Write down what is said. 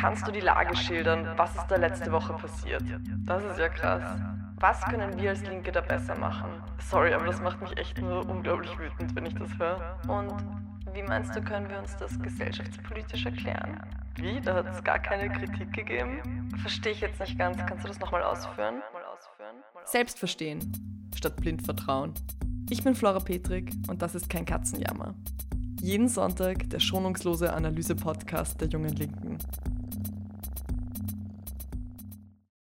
kannst du die Lage schildern? Was ist da letzte Woche passiert? Das ist ja krass. Was können wir als Linke da besser machen? Sorry, aber das macht mich echt nur unglaublich wütend, wenn ich das höre. Und wie meinst du, können wir uns das gesellschaftspolitisch erklären? Wie? Da hat es gar keine Kritik gegeben? Verstehe ich jetzt nicht ganz. Kannst du das nochmal ausführen? Selbstverstehen statt blind vertrauen. Ich bin Flora Petrik und das ist kein Katzenjammer. Jeden Sonntag der schonungslose Analyse-Podcast der Jungen Linken.